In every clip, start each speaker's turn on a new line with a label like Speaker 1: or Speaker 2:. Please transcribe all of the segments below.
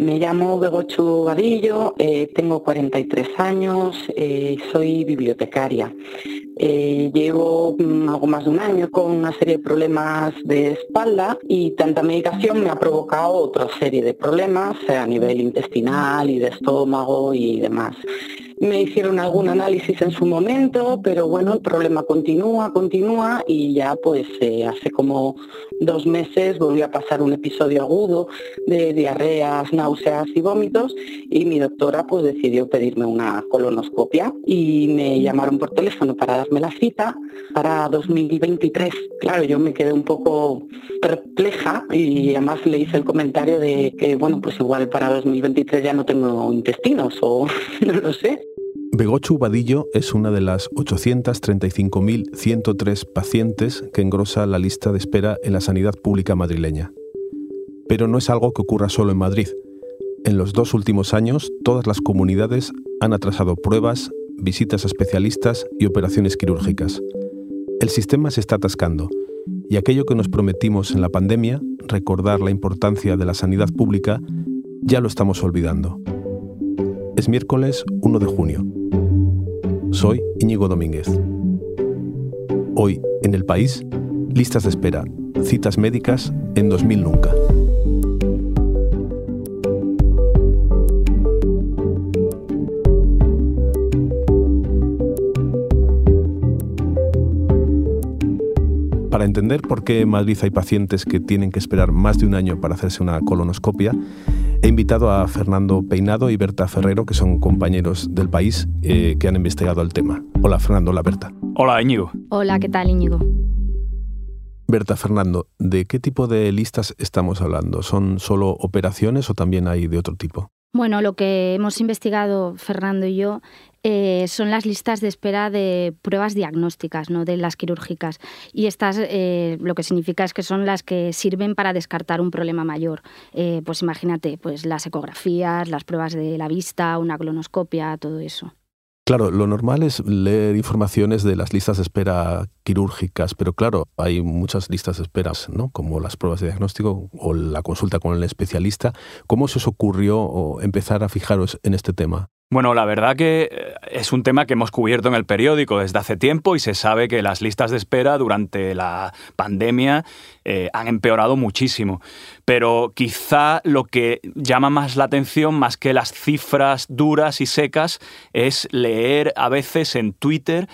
Speaker 1: Me llamo Begochu Vadillo, eh, tengo 43 años, eh, soy bibliotecaria. Eh, llevo mm, algo más de un año con una serie de problemas de espalda y tanta medicación me ha provocado otra serie de problemas a nivel intestinal y de estómago y demás. Me hicieron algún análisis en su momento, pero bueno, el problema continúa, continúa y ya pues eh, hace como dos meses volví a pasar un episodio agudo de diarreas, náuseas y vómitos y mi doctora pues decidió pedirme una colonoscopia y me llamaron por teléfono para darme la cita para 2023. Claro, yo me quedé un poco perpleja y además le hice el comentario de que bueno, pues igual para 2023 ya no tengo intestinos o no lo sé.
Speaker 2: Begochu Vadillo es una de las 835.103 pacientes que engrosa la lista de espera en la sanidad pública madrileña. Pero no es algo que ocurra solo en Madrid. En los dos últimos años, todas las comunidades han atrasado pruebas, visitas a especialistas y operaciones quirúrgicas. El sistema se está atascando y aquello que nos prometimos en la pandemia, recordar la importancia de la sanidad pública, ya lo estamos olvidando. Es miércoles 1 de junio. Soy Íñigo Domínguez. Hoy, en el país, listas de espera, citas médicas en 2000 nunca. Para entender por qué en Madrid hay pacientes que tienen que esperar más de un año para hacerse una colonoscopia, He invitado a Fernando Peinado y Berta Ferrero, que son compañeros del país eh, que han investigado el tema. Hola Fernando, hola Berta.
Speaker 3: Hola Íñigo.
Speaker 4: Hola, ¿qué tal Íñigo?
Speaker 2: Berta, Fernando, ¿de qué tipo de listas estamos hablando? ¿Son solo operaciones o también hay de otro tipo?
Speaker 4: Bueno, lo que hemos investigado Fernando y yo eh, son las listas de espera de pruebas diagnósticas, no de las quirúrgicas. Y estas eh, lo que significa es que son las que sirven para descartar un problema mayor. Eh, pues imagínate, pues las ecografías, las pruebas de la vista, una colonoscopia, todo eso.
Speaker 2: Claro, lo normal es leer informaciones de las listas de espera quirúrgicas, pero claro, hay muchas listas de espera, ¿no? Como las pruebas de diagnóstico o la consulta con el especialista. ¿Cómo se os ocurrió empezar a fijaros en este tema?
Speaker 3: Bueno, la verdad que eh, es un tema que hemos cubierto en el periódico desde hace tiempo y se sabe que las listas de espera durante la pandemia eh, han empeorado muchísimo. Pero quizá lo que llama más la atención, más que las cifras duras y secas, es leer a veces en Twitter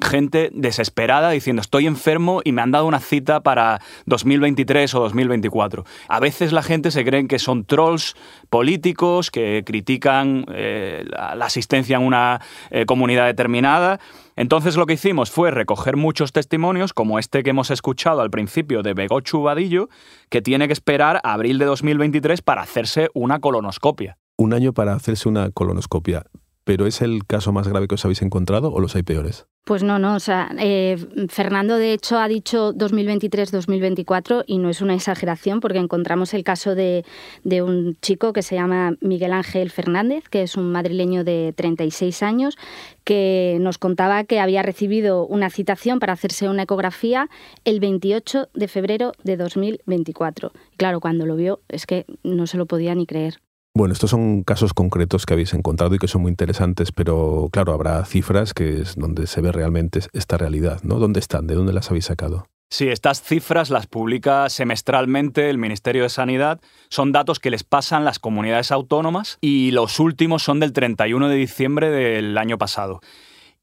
Speaker 3: gente desesperada diciendo estoy enfermo y me han dado una cita para 2023 o 2024. A veces la gente se cree que son trolls políticos que critican eh, la, asistencia en una eh, comunidad determinada. Entonces lo que hicimos fue recoger muchos testimonios, como este que hemos escuchado al principio de Begochu Vadillo, que tiene que esperar a abril de 2023 para hacerse una colonoscopia.
Speaker 2: Un año para hacerse una colonoscopia. ¿Pero es el caso más grave que os habéis encontrado o los hay peores?
Speaker 4: Pues no, no. O sea, eh, Fernando de hecho ha dicho 2023-2024 y no es una exageración porque encontramos el caso de, de, un chico que se llama Miguel Ángel Fernández, que es un madrileño de 36 años, que nos contaba que había recibido una citación para hacerse una ecografía el 28 de febrero de 2024. Claro, cuando lo vio es que no se lo podía ni creer.
Speaker 2: Bueno, estos son casos concretos que habéis encontrado y que son muy interesantes, pero claro, habrá cifras que es donde se ve realmente esta realidad, ¿no? ¿Dónde están? ¿De dónde las habéis sacado?
Speaker 3: Sí, estas cifras las publica semestralmente el Ministerio de Sanidad. Son datos que les pasan las comunidades autónomas y los últimos son del 31 de diciembre del año pasado.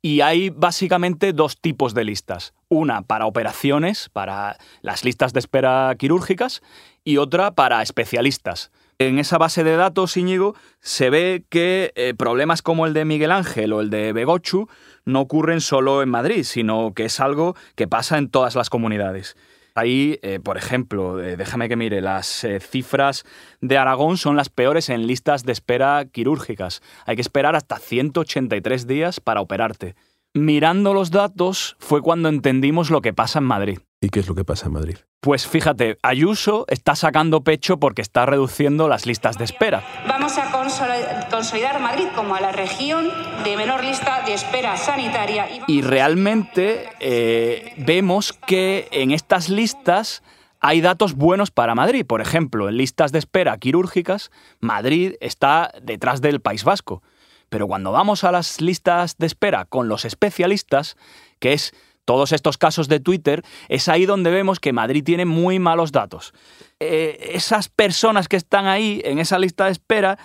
Speaker 3: Y hay básicamente dos tipos de listas. Una para operaciones, para las listas de espera quirúrgicas, y otra para especialistas en esa base de datos, Íñigo, se ve que eh, problemas como el de Miguel Ángel o el de Begochu no ocurren solo en Madrid, sino que es algo que pasa en todas las comunidades. Ahí, eh, por ejemplo, eh, déjame que mire, las cifras de Aragón son las peores en listas de espera quirúrgicas. Hay que esperar hasta 183 días para operarte. Mirando los datos fue cuando entendimos lo que pasa en Madrid.
Speaker 2: ¿Y qué es lo que pasa en Madrid?
Speaker 3: Pues fíjate, Ayuso está sacando pecho porque está reduciendo las listas de espera.
Speaker 5: Vamos a consolidar Madrid como a la región de menor lista de espera sanitaria.
Speaker 3: Y, realmente eh, vemos que en estas listas hay datos buenos para Madrid. Por ejemplo, en listas de espera quirúrgicas, Madrid está detrás del País Vasco. Pero cuando vamos a las listas de espera con los especialistas, que es todos estos casos de Twitter, es ahí donde vemos que Madrid tiene muy malos datos. Eh, esas personas que están ahí en esa lista de espera,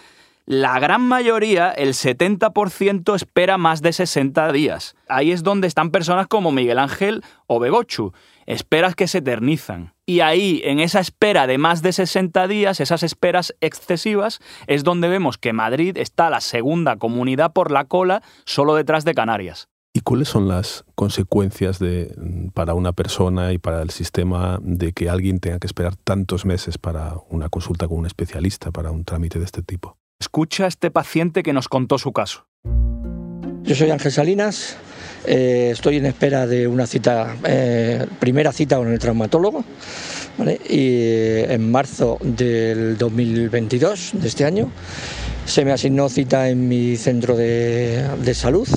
Speaker 3: la gran mayoría, el 70%, espera más de 60 días. Ahí es donde están personas como Miguel Ángel o Begochu, esperas que se eternizan. Y ahí, en esa espera de más de 60 días, esas esperas excesivas, es donde vemos que Madrid está la segunda comunidad por la cola, solo detrás de Canarias.
Speaker 2: ¿Y cuáles son las consecuencias de, para una persona y para el sistema de que alguien tenga que esperar tantos meses para una consulta con un especialista, para un trámite de este tipo?
Speaker 3: Escucha a este paciente que nos contó su caso.
Speaker 6: Yo soy Ángel Salinas, eh, estoy en espera de una cita, eh, primera cita con el traumatólogo, y en marzo del 2022, de este año, se me asignó cita en mi centro de, salud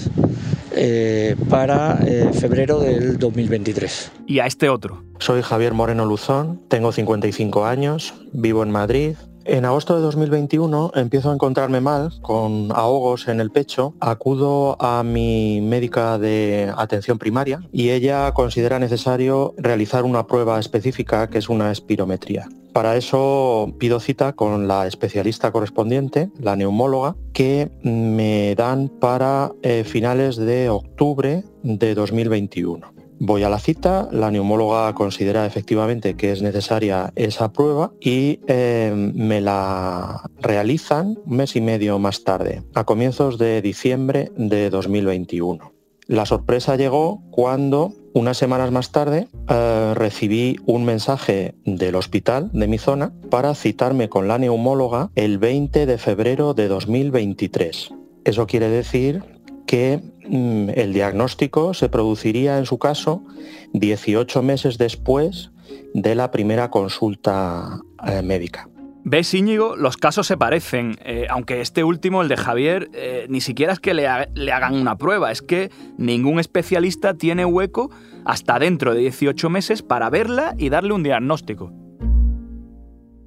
Speaker 6: eh, para febrero del 2023.
Speaker 3: ¿Y a este otro?
Speaker 7: Soy Javier Moreno Luzón, tengo 55 años, vivo en Madrid, en agosto de 2021 empiezo a encontrarme mal, con ahogos en el pecho. Acudo a mi médica de atención primaria y ella considera necesario realizar una prueba específica que es una espirometría. Para eso pido cita con la especialista correspondiente, la neumóloga, que me dan para eh, finales de octubre de 2021. Voy a la cita, la neumóloga considera efectivamente que es necesaria esa prueba y em, me la realizan un mes y medio más tarde, a comienzos de diciembre de 2021. La sorpresa llegó cuando unas semanas más tarde eh, recibí un mensaje del hospital de mi zona para citarme con la neumóloga el 20 de febrero de 2023. Eso quiere decir que mm, el diagnóstico se produciría en su caso 18 meses después de la primera consulta eh, médica.
Speaker 3: ¿Ves, Íñigo? Los casos se parecen, eh, aunque este último, el de Javier, eh, ni siquiera es que le, le, hagan una prueba, es que ningún especialista tiene hueco hasta dentro de 18 meses para verla y darle un diagnóstico.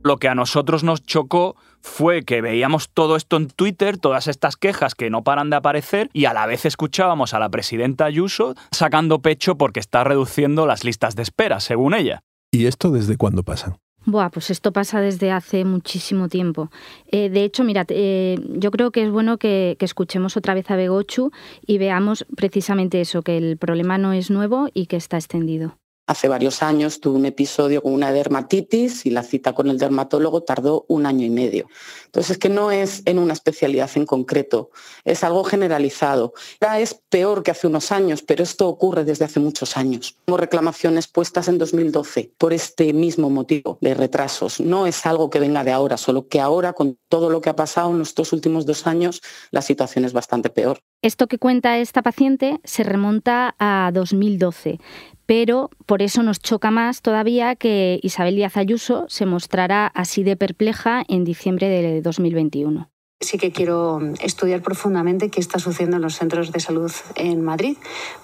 Speaker 3: Lo que a nosotros nos chocó fue que veíamos todo esto en Twitter, todas estas quejas que no paran de aparecer y a la vez escuchábamos a la presidenta Ayuso sacando pecho porque está reduciendo las listas de espera, según ella.
Speaker 2: ¿Y esto desde cuándo pasa?
Speaker 4: Buah, pues esto pasa desde hace muchísimo tiempo. Eh, de hecho, mirad, eh, yo creo que es bueno que, que, escuchemos otra vez a Begochu y veamos precisamente eso, que el problema no es nuevo y que está extendido.
Speaker 1: Hace varios años tuve un episodio con una dermatitis y la cita con el dermatólogo tardó un año y medio. Entonces es que no es en una especialidad en concreto, es algo generalizado. Ya es peor que hace unos años, pero esto ocurre desde hace muchos años. Tengo reclamaciones puestas en 2012 por este mismo motivo de retrasos. No es algo que venga de ahora, solo que ahora con todo lo que ha pasado en estos últimos dos años, la situación es bastante peor.
Speaker 4: Esto que cuenta esta paciente se remonta a 2012, pero por eso nos choca más todavía que Isabel Díaz Ayuso se mostrará así de perpleja en diciembre de 2021.
Speaker 8: Sí que quiero estudiar profundamente qué está sucediendo en los centros de salud en Madrid,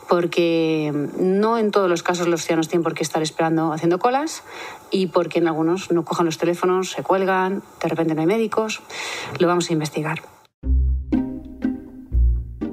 Speaker 8: porque no en todos los casos los ciudadanos tienen por qué estar esperando haciendo colas y porque en algunos no cojan los teléfonos, se cuelgan, de repente no hay médicos. Lo vamos a investigar.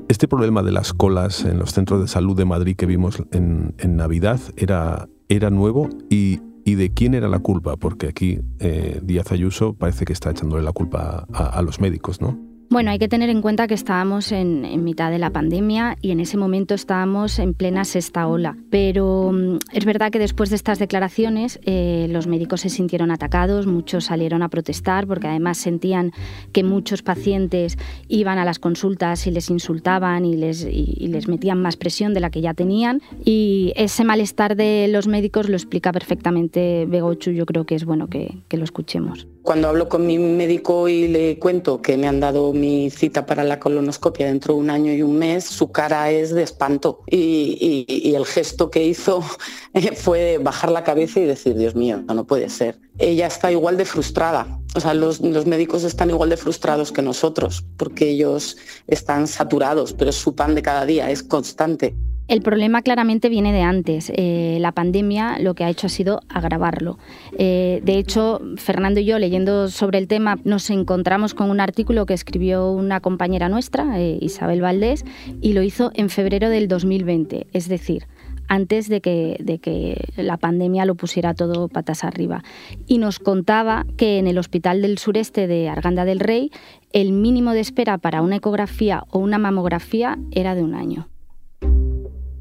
Speaker 2: Este problema de las colas en los centros de salud de Madrid que vimos en, Navidad era, era nuevo y, de quién era la culpa, porque aquí eh, Díaz Ayuso parece que está echándole la culpa a los médicos, ¿no?
Speaker 4: Bueno, hay que tener en cuenta que estábamos en, mitad de la pandemia y en ese momento estábamos en plena sexta ola. Pero mm, es verdad que después de estas declaraciones eh, los médicos se sintieron atacados, muchos salieron a protestar porque además sentían que muchos pacientes iban a las consultas y les insultaban y les, les metían más presión de la que ya tenían. Y ese malestar de los médicos lo explica perfectamente Begochu, yo creo que es bueno que lo escuchemos.
Speaker 1: Cuando hablo con mi médico y le cuento que me han dado mi cita para la colonoscopia dentro de un año y un mes, su cara es de espanto y, el gesto que hizo fue bajar la cabeza y decir, Dios mío, no, puede ser. Ella está igual de frustrada, o sea, los, los, médicos están igual de frustrados que nosotros, porque ellos están saturados, pero su pan de cada día es constante.
Speaker 4: El problema claramente viene de antes. Eh, la pandemia lo que ha hecho ha sido agravarlo. Eh, de hecho, Fernando y yo, leyendo sobre el tema, nos encontramos con un artículo que escribió una compañera nuestra, eh, Isabel Valdés, y lo hizo en febrero del 2020, es decir, antes de que, de que la pandemia lo pusiera todo patas arriba. Y nos contaba que en el Hospital del Sureste de Arganda del Rey, el mínimo de espera para una ecografía o una mamografía era de un año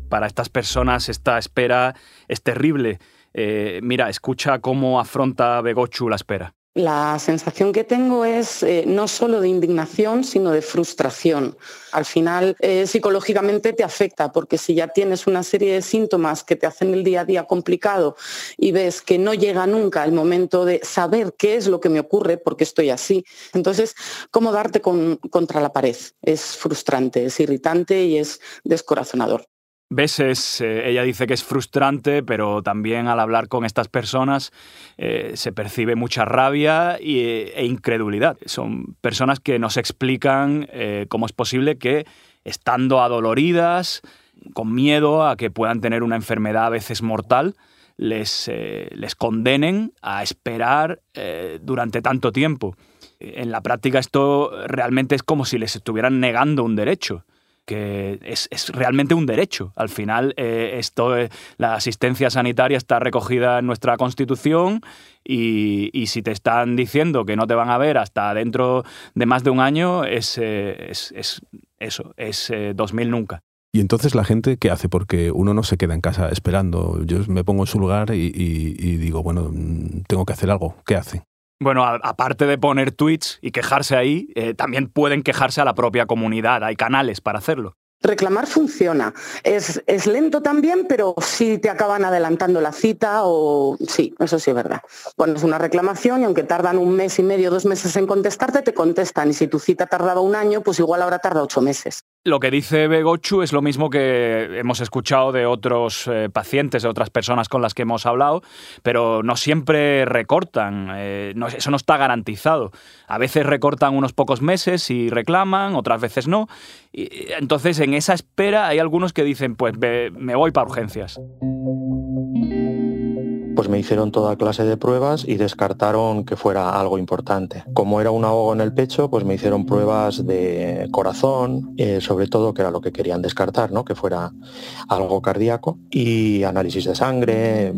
Speaker 3: para estas personas esta espera es terrible. Eh, mira, escucha cómo afronta Begochu la espera.
Speaker 1: La sensación que tengo es eh, no solo de indignación, sino de frustración. Al final, eh, psicológicamente te afecta, porque si ya tienes una serie de síntomas que te hacen el día a día complicado y ves que no llega nunca el momento de saber qué es lo que me ocurre, porque estoy así, entonces, ¿cómo darte contra la pared? Es frustrante, es irritante y es descorazonador
Speaker 3: veces eh, ella dice que es frustrante, pero también al hablar con estas personas eh, se percibe mucha rabia e incredulidad. Son personas que nos explican eh, cómo es posible que, estando adoloridas, con miedo a que puedan tener una enfermedad a veces mortal, les, les condenen a esperar durante tanto tiempo. En la práctica esto realmente es como si les estuvieran negando un derecho que es, realmente un derecho. Al final, eh, esto, la asistencia sanitaria está recogida en nuestra Constitución y, si te están diciendo que no te van a ver hasta dentro de más de un año, es, eh, eso, es 2000 eh, nunca.
Speaker 2: Y entonces la gente, ¿qué hace? Porque uno no se queda en casa esperando. Yo me pongo en su lugar y, y digo, bueno, mm, tengo que hacer algo. ¿Qué hace?
Speaker 3: Bueno, aparte de poner tweets y quejarse ahí, eh, también pueden quejarse a la propia comunidad. Hay canales para hacerlo.
Speaker 1: Reclamar funciona. Es, es, lento también, pero sí te acaban adelantando la cita o sí, eso sí es verdad. Pones una reclamación y aunque tardan un mes y medio, dos meses en contestarte, te contestan. Y si tu cita tardaba un año, pues igual ahora tarda ocho meses.
Speaker 3: Lo que dice Begochu es lo mismo que hemos escuchado de otros eh, pacientes, de otras personas con las que hemos hablado, pero no siempre recortan, eh, eso no está garantizado. A veces recortan unos pocos meses y reclaman, otras veces no. Y, entonces, en esa espera hay algunos que dicen, pues me voy para urgencias
Speaker 7: me hicieron toda clase de pruebas y descartaron que fuera algo importante. Como era un ahogo en el pecho, pues me hicieron pruebas de corazón, eh, sobre todo que era lo que querían descartar, ¿no? que fuera algo cardíaco, y análisis de sangre,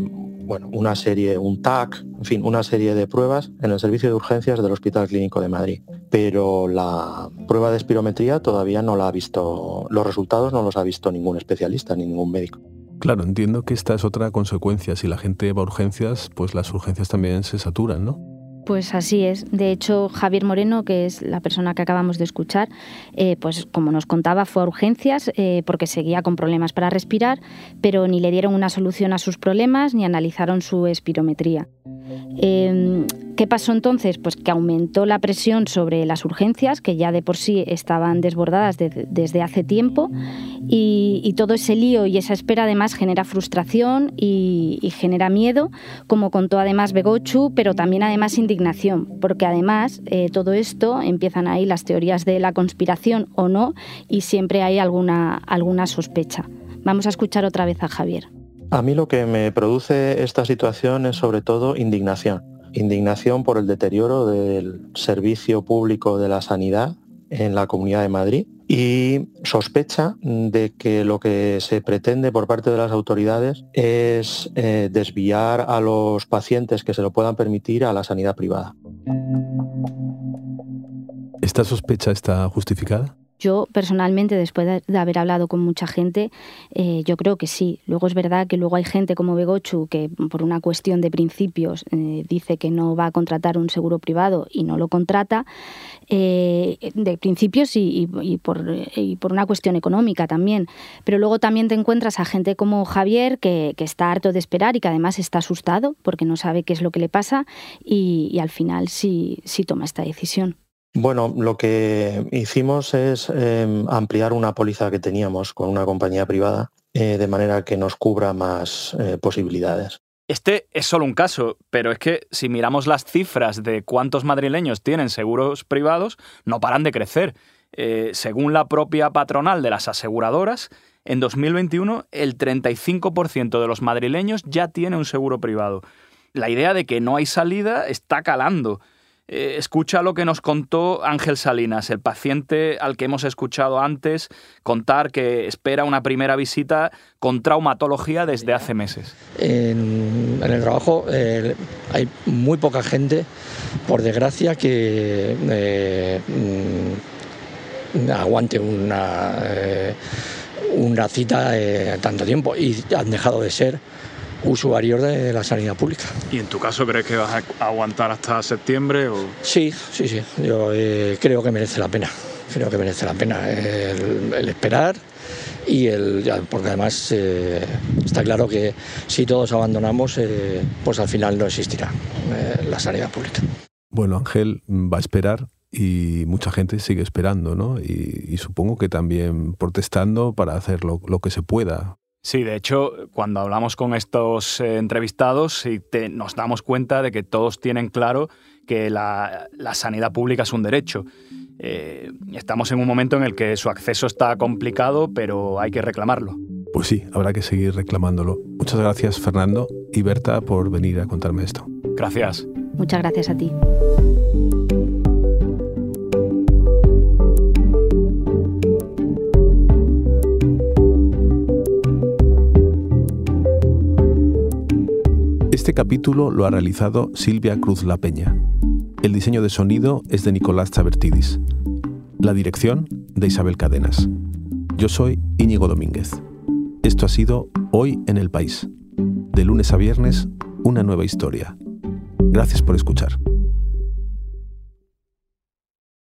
Speaker 7: bueno, una serie, un TAC, en fin, una serie de pruebas en el servicio de urgencias del Hospital Clínico de Madrid. Pero la prueba de espirometría todavía no la ha visto, los resultados no los ha visto ningún especialista ni ningún médico.
Speaker 2: Claro, entiendo que esta es otra consecuencia. Si la gente va a urgencias, pues las urgencias también se saturan, ¿no?
Speaker 4: Pues así es. De hecho, Javier Moreno, que es la persona que acabamos de escuchar, eh, pues como nos contaba, fue a urgencias eh, porque seguía con problemas para respirar, pero ni le dieron una solución a sus problemas ni analizaron su espirometría. Em, ¿Qué pasó entonces? Pues que aumentó la presión sobre las urgencias, que ya de por sí estaban desbordadas desde hace tiempo, y, todo ese lío y esa espera además genera frustración y, genera miedo, como contó además Begochu, pero también además indignación, porque además eh, todo esto empiezan ahí las teorías de la conspiración o no, y siempre hay alguna, alguna sospecha. Vamos a escuchar otra vez a Javier.
Speaker 7: A mí lo que me produce esta situación es sobre todo indignación. Indignación por el deterioro del servicio público de la sanidad en la Comunidad de Madrid y sospecha de que lo que se pretende por parte de las autoridades es eh, desviar a los pacientes que se lo puedan permitir a la sanidad privada.
Speaker 2: ¿Esta sospecha está justificada?
Speaker 4: Yo personalmente, después de, haber hablado con mucha gente, eh, yo creo que sí. Luego es verdad que luego hay gente como Begochu que por una cuestión de principios eh, dice que no va a contratar un seguro privado y no lo contrata, eh, de principios y, por, por, una cuestión económica también. Pero luego también te encuentras a gente como Javier que, está harto de esperar y que además está asustado porque no sabe qué es lo que le pasa y, al final sí, sí toma esta decisión.
Speaker 7: Bueno, lo que hicimos es em, ampliar una póliza que teníamos con una compañía privada eh, de manera que nos cubra más eh, posibilidades.
Speaker 3: Este es solo un caso, pero es que si miramos las cifras de cuántos madrileños tienen seguros privados, no paran de crecer. Eh, según la propia patronal de las aseguradoras, en 2021 el 35% de los madrileños ya tiene un seguro privado. La idea de que no hay salida está calando. Eh, escucha lo que nos contó Ángel Salinas, el paciente al que hemos escuchado antes contar que espera una primera visita con traumatología desde hace meses.
Speaker 6: En, el trabajo eh, hay muy poca gente, por desgracia, que eh, mm, aguante una, una cita tanto tiempo. Y han dejado de ser usuarios de la sanidad pública.
Speaker 3: ¿Y en tu caso crees que vas a aguantar hasta septiembre? O...
Speaker 6: Sí, sí, sí. Yo eh, creo que merece la pena. Creo que merece la pena el, esperar y el porque además eh, está claro que si todos abandonamos, eh, pues al final no existirá la sanidad pública.
Speaker 2: Bueno, Ángel va a esperar y mucha gente sigue esperando, ¿no? Y, supongo que también protestando para hacer lo, lo que se pueda
Speaker 3: Sí, de hecho, cuando hablamos con estos eh, entrevistados, nos damos cuenta de que todos tienen claro que la, sanidad pública es un derecho. Eh, estamos en un momento en el que su acceso está complicado, pero hay que reclamarlo.
Speaker 2: Pues sí, habrá que seguir reclamándolo. Muchas gracias, Fernando y Berta, por venir a contarme esto.
Speaker 3: Gracias.
Speaker 4: Muchas gracias a ti.
Speaker 2: Este capítulo lo ha realizado Silvia Cruz La Peña. El diseño de sonido es de Nicolás Chabertidis. La dirección de Isabel Cadenas. Yo soy Íñigo Domínguez. Esto ha sido Hoy en el País. De lunes a viernes, una nueva historia. Gracias por escuchar.